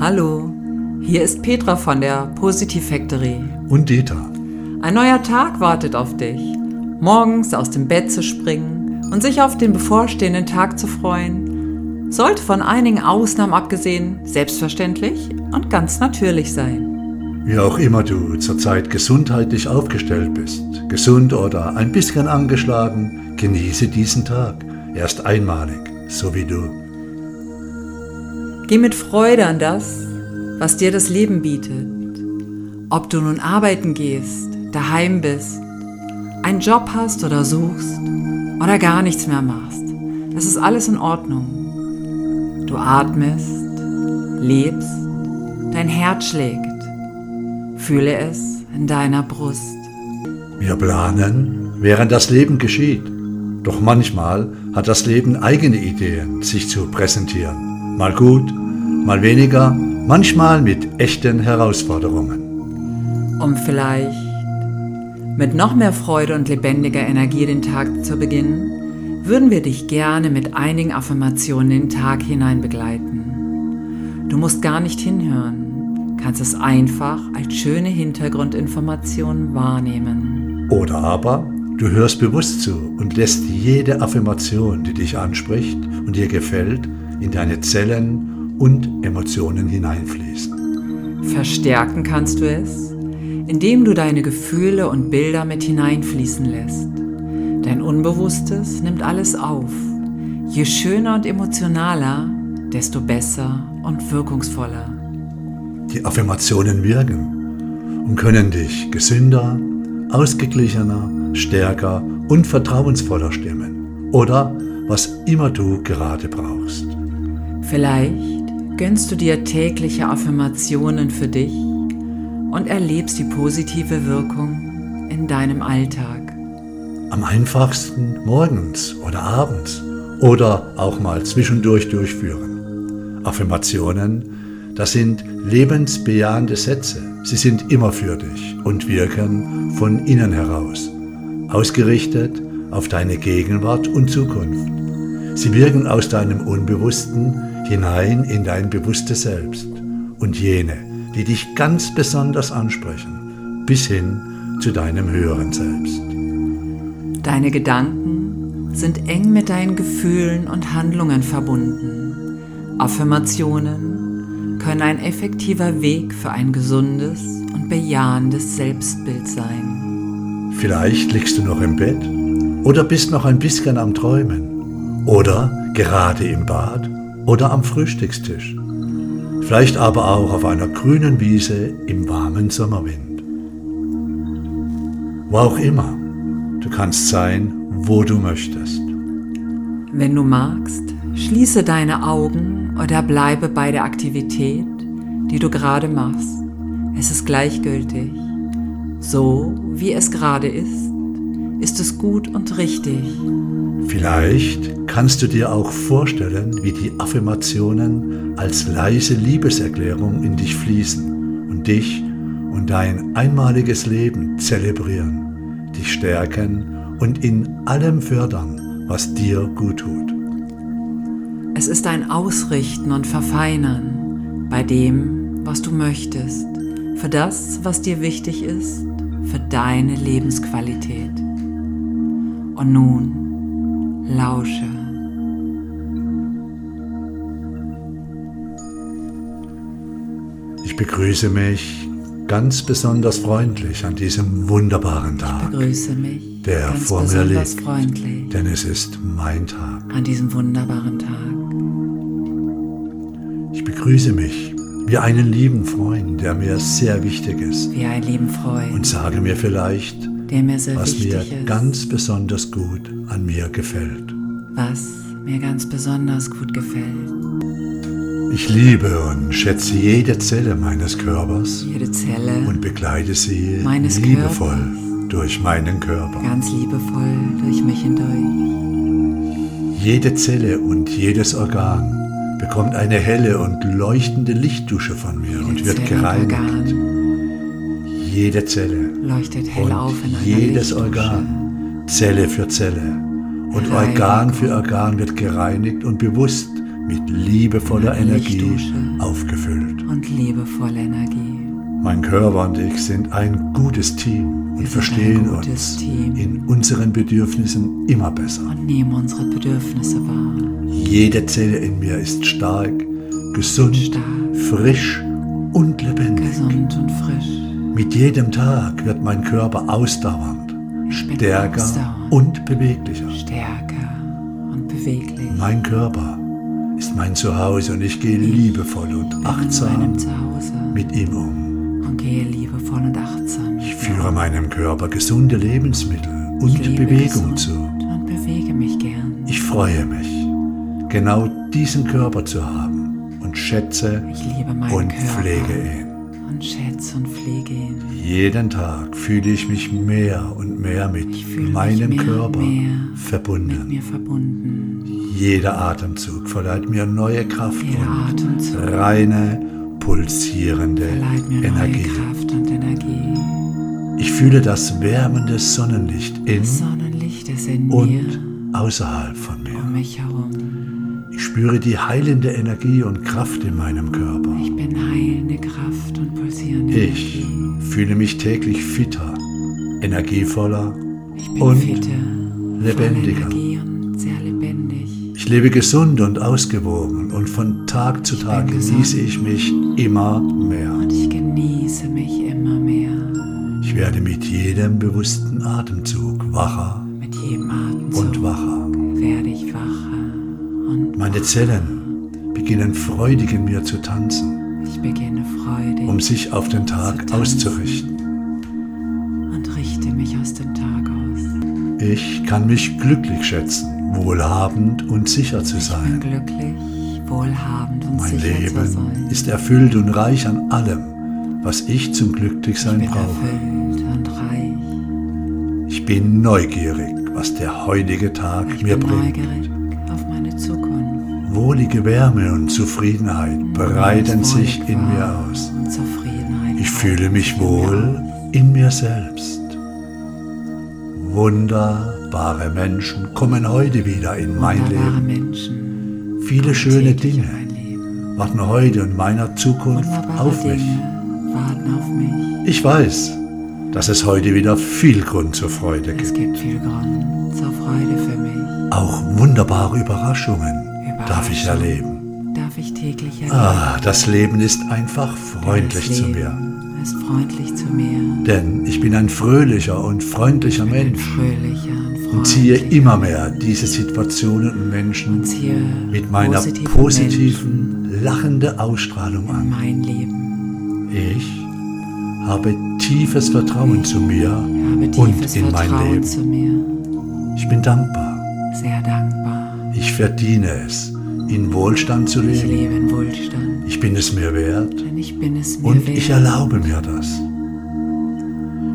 Hallo, hier ist Petra von der Positive Factory. Und Dieter. Ein neuer Tag wartet auf dich. Morgens aus dem Bett zu springen und sich auf den bevorstehenden Tag zu freuen, sollte von einigen Ausnahmen abgesehen selbstverständlich und ganz natürlich sein. Wie auch immer du zurzeit gesundheitlich aufgestellt bist, gesund oder ein bisschen angeschlagen, genieße diesen Tag. Er ist einmalig, so wie du. Geh mit Freude an das, was dir das Leben bietet. Ob du nun arbeiten gehst, daheim bist, einen Job hast oder suchst oder gar nichts mehr machst. Es ist alles in Ordnung. Du atmest, lebst, dein Herz schlägt. Fühle es in deiner Brust. Wir planen, während das Leben geschieht. Doch manchmal hat das Leben eigene Ideen, sich zu präsentieren. Mal gut, mal weniger, manchmal mit echten Herausforderungen. Um vielleicht mit noch mehr Freude und lebendiger Energie den Tag zu beginnen, würden wir dich gerne mit einigen Affirmationen den Tag hinein begleiten. Du musst gar nicht hinhören, kannst es einfach als schöne Hintergrundinformation wahrnehmen. Oder aber du hörst bewusst zu und lässt jede Affirmation, die dich anspricht und dir gefällt, in deine Zellen und Emotionen hineinfließen. Verstärken kannst du es, indem du deine Gefühle und Bilder mit hineinfließen lässt. Dein Unbewusstes nimmt alles auf. Je schöner und emotionaler, desto besser und wirkungsvoller. Die Affirmationen wirken und können dich gesünder, ausgeglichener, stärker und vertrauensvoller stimmen. Oder was immer du gerade brauchst. Vielleicht gönnst du dir tägliche Affirmationen für dich und erlebst die positive Wirkung in deinem Alltag. Am einfachsten morgens oder abends oder auch mal zwischendurch durchführen. Affirmationen, das sind lebensbejahende Sätze. Sie sind immer für dich und wirken von innen heraus, ausgerichtet auf deine Gegenwart und Zukunft. Sie wirken aus deinem Unbewussten hinein in dein bewusstes Selbst und jene, die dich ganz besonders ansprechen, bis hin zu deinem höheren Selbst. Deine Gedanken sind eng mit deinen Gefühlen und Handlungen verbunden. Affirmationen können ein effektiver Weg für ein gesundes und bejahendes Selbstbild sein. Vielleicht liegst du noch im Bett oder bist noch ein bisschen am Träumen oder gerade im Bad oder am Frühstückstisch. Vielleicht aber auch auf einer grünen Wiese im warmen Sommerwind. Wo auch immer, du kannst sein, wo du möchtest. Wenn du magst, schließe deine Augen oder bleibe bei der Aktivität, die du gerade machst. Es ist gleichgültig. So wie es gerade ist, ist es gut und richtig. Vielleicht kannst du dir auch vorstellen, wie die Affirmationen als leise Liebeserklärung in dich fließen und dich und dein einmaliges Leben zelebrieren, dich stärken und in allem fördern, was dir gut tut. Es ist ein Ausrichten und Verfeinern bei dem, was du möchtest, für das, was dir wichtig ist, für deine Lebensqualität. Und nun lausche. Ich begrüße mich ganz besonders freundlich an diesem wunderbaren Tag. Ich begrüße mich der ganz vor mir liegt, freundlich denn es ist mein Tag. an diesem wunderbaren Tag. Ich begrüße mich wie einen lieben Freund, der mir sehr wichtig ist Wie ein lieben Freund, und sage mir vielleicht, der mir sehr was mir ist, ganz besonders gut an mir gefällt. was mir ganz besonders gut gefällt. Ich liebe und schätze jede Zelle meines Körpers Jede Zelle und begleite sie Meines liebevoll Körpers. durch meinen Körper. ganz liebevoll durch mich hindurch. Jede Zelle und jedes Organ bekommt eine helle und leuchtende Lichtdusche von mir und wird Zelle gereinigt. Organ Jede Zelle leuchtet hell und auf in einer jedes Lichtdusche. Organ, Zelle für Zelle und Reinigung. Organ für Organ wird gereinigt und bewusst mit liebevoller Eine Energie aufgefüllt. Und liebevolle Energie. Mein Körper und ich sind ein gutes Team und Wir verstehen uns Team. in unseren Bedürfnissen immer besser. Und nehmen unsere Bedürfnisse wahr. Jede Zelle in mir ist stark, gesund, Stark. frisch und lebendig. Gesund und frisch. Mit jedem Tag wird mein Körper ausdauernd, Ich stärker ausdauernd. und beweglicher. Stärker und beweglich. Mein Körper ist mein Zuhause und ich gehe liebevoll und achtsam mit ihm um. und gehe liebevoll und achtsam. Ich führe meinem Körper gesunde Lebensmittel und Ich Bewegung zu. Und bewege mich gern. Ich freue mich, genau diesen Körper zu haben und schätze Ich und Körper pflege ihn. Und schätze und pflege ihn. Jeden Tag fühle ich mich mehr und mehr mit meinem mehr Körper mehr verbunden. Verbunden. Jeder Atemzug verleiht mir neue Kraft Jeder und Atemzug reine, pulsierende Energie. Energie. Ich fühle das wärmende Sonnenlicht in Sonnenlicht in mir, und außerhalb von um mir. mich herum. Ich spüre die heilende Energie und Kraft in meinem Körper. Ich bin heilende Kraft und pulsierende Ich Energie. fühle mich täglich fitter, energievoller Ich bin und fitter, lebendiger. und sehr lebendig. Ich lebe gesund und ausgewogen und von Tag zu Tag bin genieße ich mich immer mehr. Und ich genieße mich immer mehr. Ich werde mit jedem bewussten Atemzug wacher jedem und wacher. Meine Zellen beginnen freudig in mir zu tanzen, ich beginne freudig um sich auf den Tag auszurichten. und richte mich aus dem Tag aus. Ich kann mich glücklich schätzen, wohlhabend und sicher zu Ich sein. Mein Leben ist erfüllt und reich an allem, was ich zum ich Glücklichsein bin brauche. erfüllt und reich. Ich bin neugierig, was der heutige Tag Ich mir bringt. neugierig. Wohlige Wärme und Zufriedenheit breiten Und sich in mir aus. Und Ich fühle mich wohl in mir selbst. Wunderbare Menschen kommen heute wieder in mein Leben. Viele schöne Dinge warten heute in meiner Zukunft auf mich. Ich weiß, dass es heute wieder viel Grund zur Freude Es gibt. gibt viel Grund zur Freude für mich. Auch wunderbare Überraschungen darf ich erleben. Darf ich täglich erleben. Ah, das Leben ist einfach freundlich zu Leben mir. Ist freundlich zu mir. Denn ich bin ein fröhlicher und freundlicher Mensch fröhlicher und und ziehe immer mehr diese Situationen und Menschen und mit meiner positive positiven, lachenden Ausstrahlung an. in mein Leben. Ich habe tiefes Vertrauen zu mir und in mein Vertrauen Leben. zu mir. Ich bin dankbar. Sehr dankbar. Ich verdiene es, in Wohlstand zu Ich leben. lebe in Wohlstand. Ich bin es mir wert ich es mir und wert. ich erlaube mir das.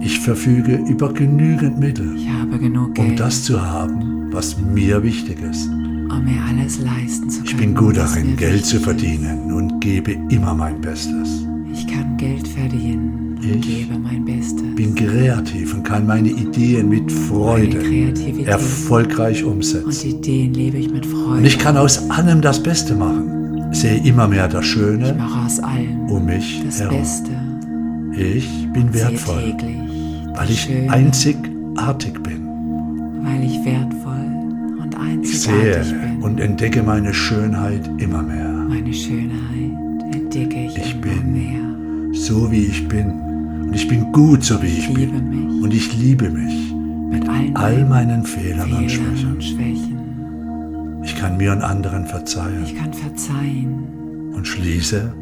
Ich verfüge über genügend Mittel, Ich um das zu haben, was mir wichtig ist. um mir alles leisten zu können. Ich bin gut darin, Geld zu verdienen und gebe immer mein Bestes. ist. Ich kann Geld verdienen Ich gebe mein Bestes. Bin kreativ und kann meine Ideen mit Freude erfolgreich und umsetzen. Ideen lebe ich mit Freude. Und ich kann aus allem das Beste machen. Sehe immer mehr das ich Schöne mache aus allem um mich das herum. Beste. Ich bin Sehe wertvoll, weil ich einzigartig bin. weil ich wertvoll und sehe einzigartig bin. und entdecke meine Schönheit immer mehr. Meine Schönheit entdecke ich, Ich immer bin mehr. So wie ich bin. Und ich bin gut, so wie ich Ich bin. Und ich liebe mich. mit All meinen meinen Fehlern und Fehlern Schwächen. und Schwächen. Ich kann mir und anderen verzeihen Ich kann verzeihen und schließe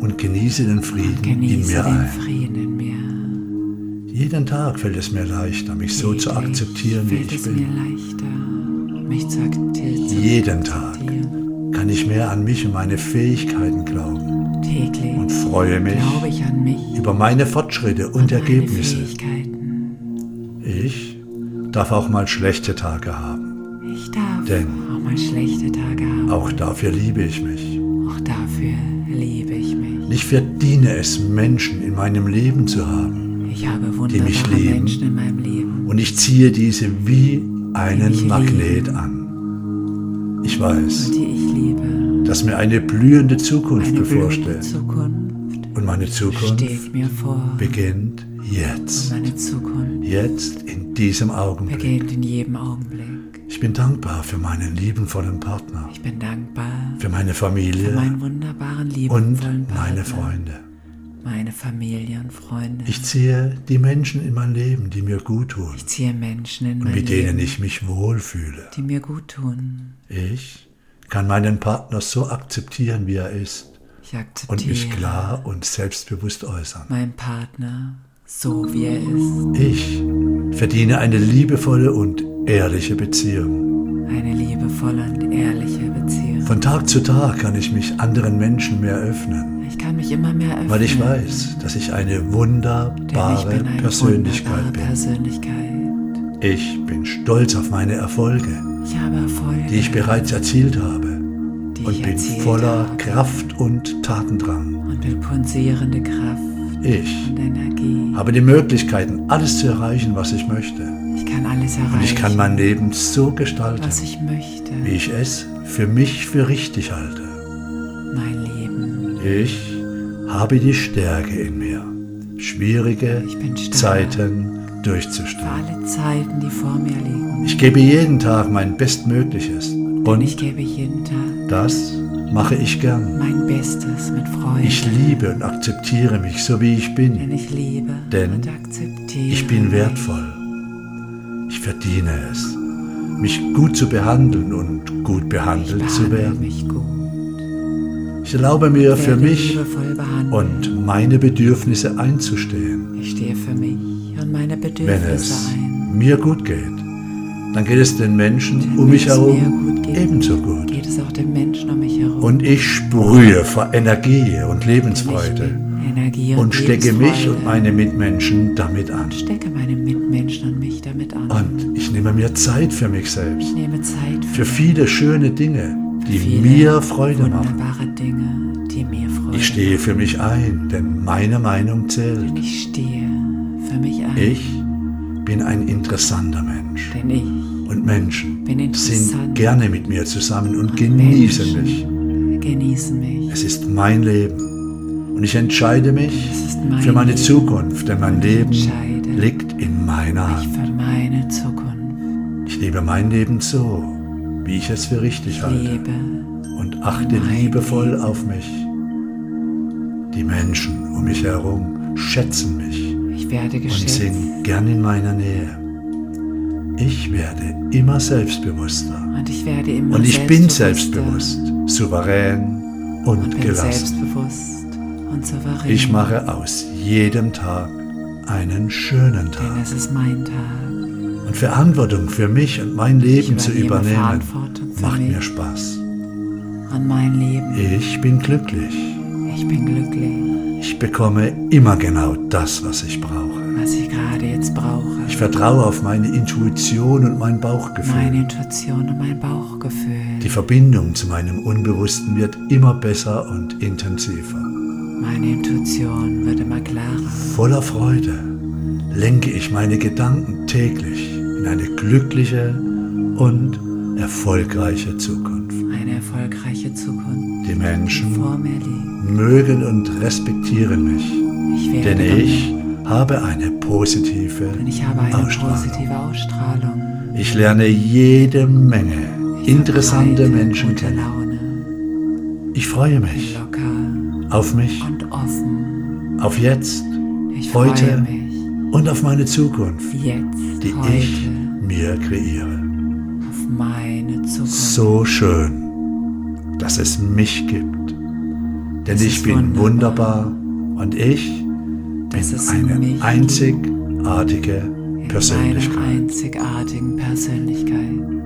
und genieße den Frieden und in genieße mir den ein. Frieden in mir. Jeden Tag fällt es mir leichter, mich so zu Täglich akzeptieren, wie ich bin. leichter, Jeden Tag kann ich mehr an mich und meine Fähigkeiten glauben Täglich und freue mich mich über meine Fortschritte und meine Ergebnisse. Ich darf auch mal schlechte Tage haben. Ich darf Denn auch mal schlechte Tage haben. Auch dafür liebe ich mich. Auch dafür liebe ich mich. Ich verdiene es, Menschen in meinem Leben zu haben. Ich habe mich lieben. Menschen in meinem Leben. Und ich ziehe diese wie einen Magnet lieben. an. Ich weiß, und die ich liebe. Dass mir eine blühende Zukunft Eine blühende bevorsteht. Zukunft Und meine Zukunft beginnt jetzt. Und meine Zukunft Jetzt in diesem Augenblick. beginnt in jedem Augenblick. Ich bin dankbar für meinen liebenvollen Partner, Ich bin dankbar für meine für Familie meinen wunderbaren, und liebevollen Partner, meine Freunde. meine Familie und Freunde. Ich ziehe die Menschen in mein Leben, die mir gut tun Ich ziehe Menschen in und mein mit denen Leben, ich mich wohlfühle. die mir gut tun. Ich kann meinen Partner so akzeptieren, wie er ist Ich und mich akzeptiere klar und selbstbewusst äußern. meinen Partner so, wie er ist. Ich verdiene eine liebevolle und ehrliche Beziehung. Eine liebevolle und ehrliche Beziehung. Von Tag zu Tag kann ich mich anderen Menschen mehr öffnen, Ich kann mich immer mehr öffnen. weil ich weiß, dass ich eine denn ich wunderbare bin eine Persönlichkeit wunderbare bin. Persönlichkeit. Ich bin stolz auf meine Erfolge, die ich bereits erzielt habe und bin voller habe. Tatendrang und Tatendrang. und Kraft Ich und Energie. habe die Möglichkeiten, alles zu erreichen, was ich möchte. Ich kann alles erreichen, Und ich kann mein Leben so gestalten, ich möchte. wie ich es für mich für richtig halte. Mein Leben. Ich habe die Stärke in mir, schwierige. Zeiten durchzustehen. alle Zeiten, die vor mir liegen. Ich gebe jeden Tag mein Bestmögliches Denn ich und gebe jeden Tag das mache ich gern. mein Bestes mit Freude. Ich liebe und akzeptiere mich so, wie ich bin. denn ich liebe Denn und akzeptiere. Ich bin wertvoll. Ich verdiene es, mich gut zu behandeln und gut Ich behandelt zu werden. mich gut. Ich erlaube mir für werde mich und meine Bedürfnisse einzustehen. Ich stehe für mich und Wenn Bedürfnisse es mir gut geht, dann geht es den Menschen um mich herum gut geht, ebenso gut. Geht es auch den Menschen um mich herum. Und ich sprühe vor Energie und Lebensfreude und, und stecke mich und meine Mitmenschen damit an. und stecke meine Mitmenschen und mich damit an. Und ich nehme mir Zeit für mich selbst, ich nehme Zeit für viele schöne Dinge, die mir Freude machen. Ich stehe für mich ein, denn meine Meinung zählt. Ich stehe für mich ein. Ich bin ein interessanter Mensch. denn ich Und Menschen bin sind gerne mit mir zusammen und Und genießen Menschen mich. Genießen mich. Es ist mein Leben. Und ich entscheide mich mein für meine Leben. Zukunft, denn mein Und ich Leben liegt in meiner Hand. für meine Zukunft. Ich lebe mein Leben so, wie ich es für richtig halte. Lebe Und achte liebevoll Leben. auf mich. Die Menschen um mich herum schätzen mich. Werde und geschätzt. sind gern in meiner Nähe. Ich werde immer selbstbewusster Und ich werde immer und ich bin selbstbewusst, souverän und, und gelassen. selbstbewusst und souverän. Ich mache aus jedem Tag einen schönen denn Tag. es ist mein Tag. Und Verantwortung für mich und mein Leben zu übernehme übernehmen, macht mir Spaß. Und mein Leben. Ich bin glücklich. Ich bin glücklich, Ich bekomme immer genau das, was ich brauche. was ich gerade jetzt brauche. Ich vertraue auf meine Intuition und mein Bauchgefühl. Meine Intuition und mein Bauchgefühl. Die Verbindung zu meinem Unbewussten wird immer besser und intensiver. Meine Intuition wird immer klarer. Voller Freude lenke ich meine Gedanken täglich in eine glückliche und erfolgreiche Zukunft. Eine erfolgreiche Zukunft, Die Menschen mögen und respektieren mich, Ich denn ich habe eine positive ich habe eine Ausstrahlung. positive Ausstrahlung. Ich lerne jede Menge Ich interessante Menschen kennen. Ich freue mich auf mich, und offen. auf jetzt Ich Heute und auf meine Zukunft, jetzt, die heute, ich mir kreiere. So schön, dass es mich gibt. Denn Es ich bin wunderbar. wunderbar und ich Dass bin eine einzigartige Persönlichkeit. Persönlichkeit.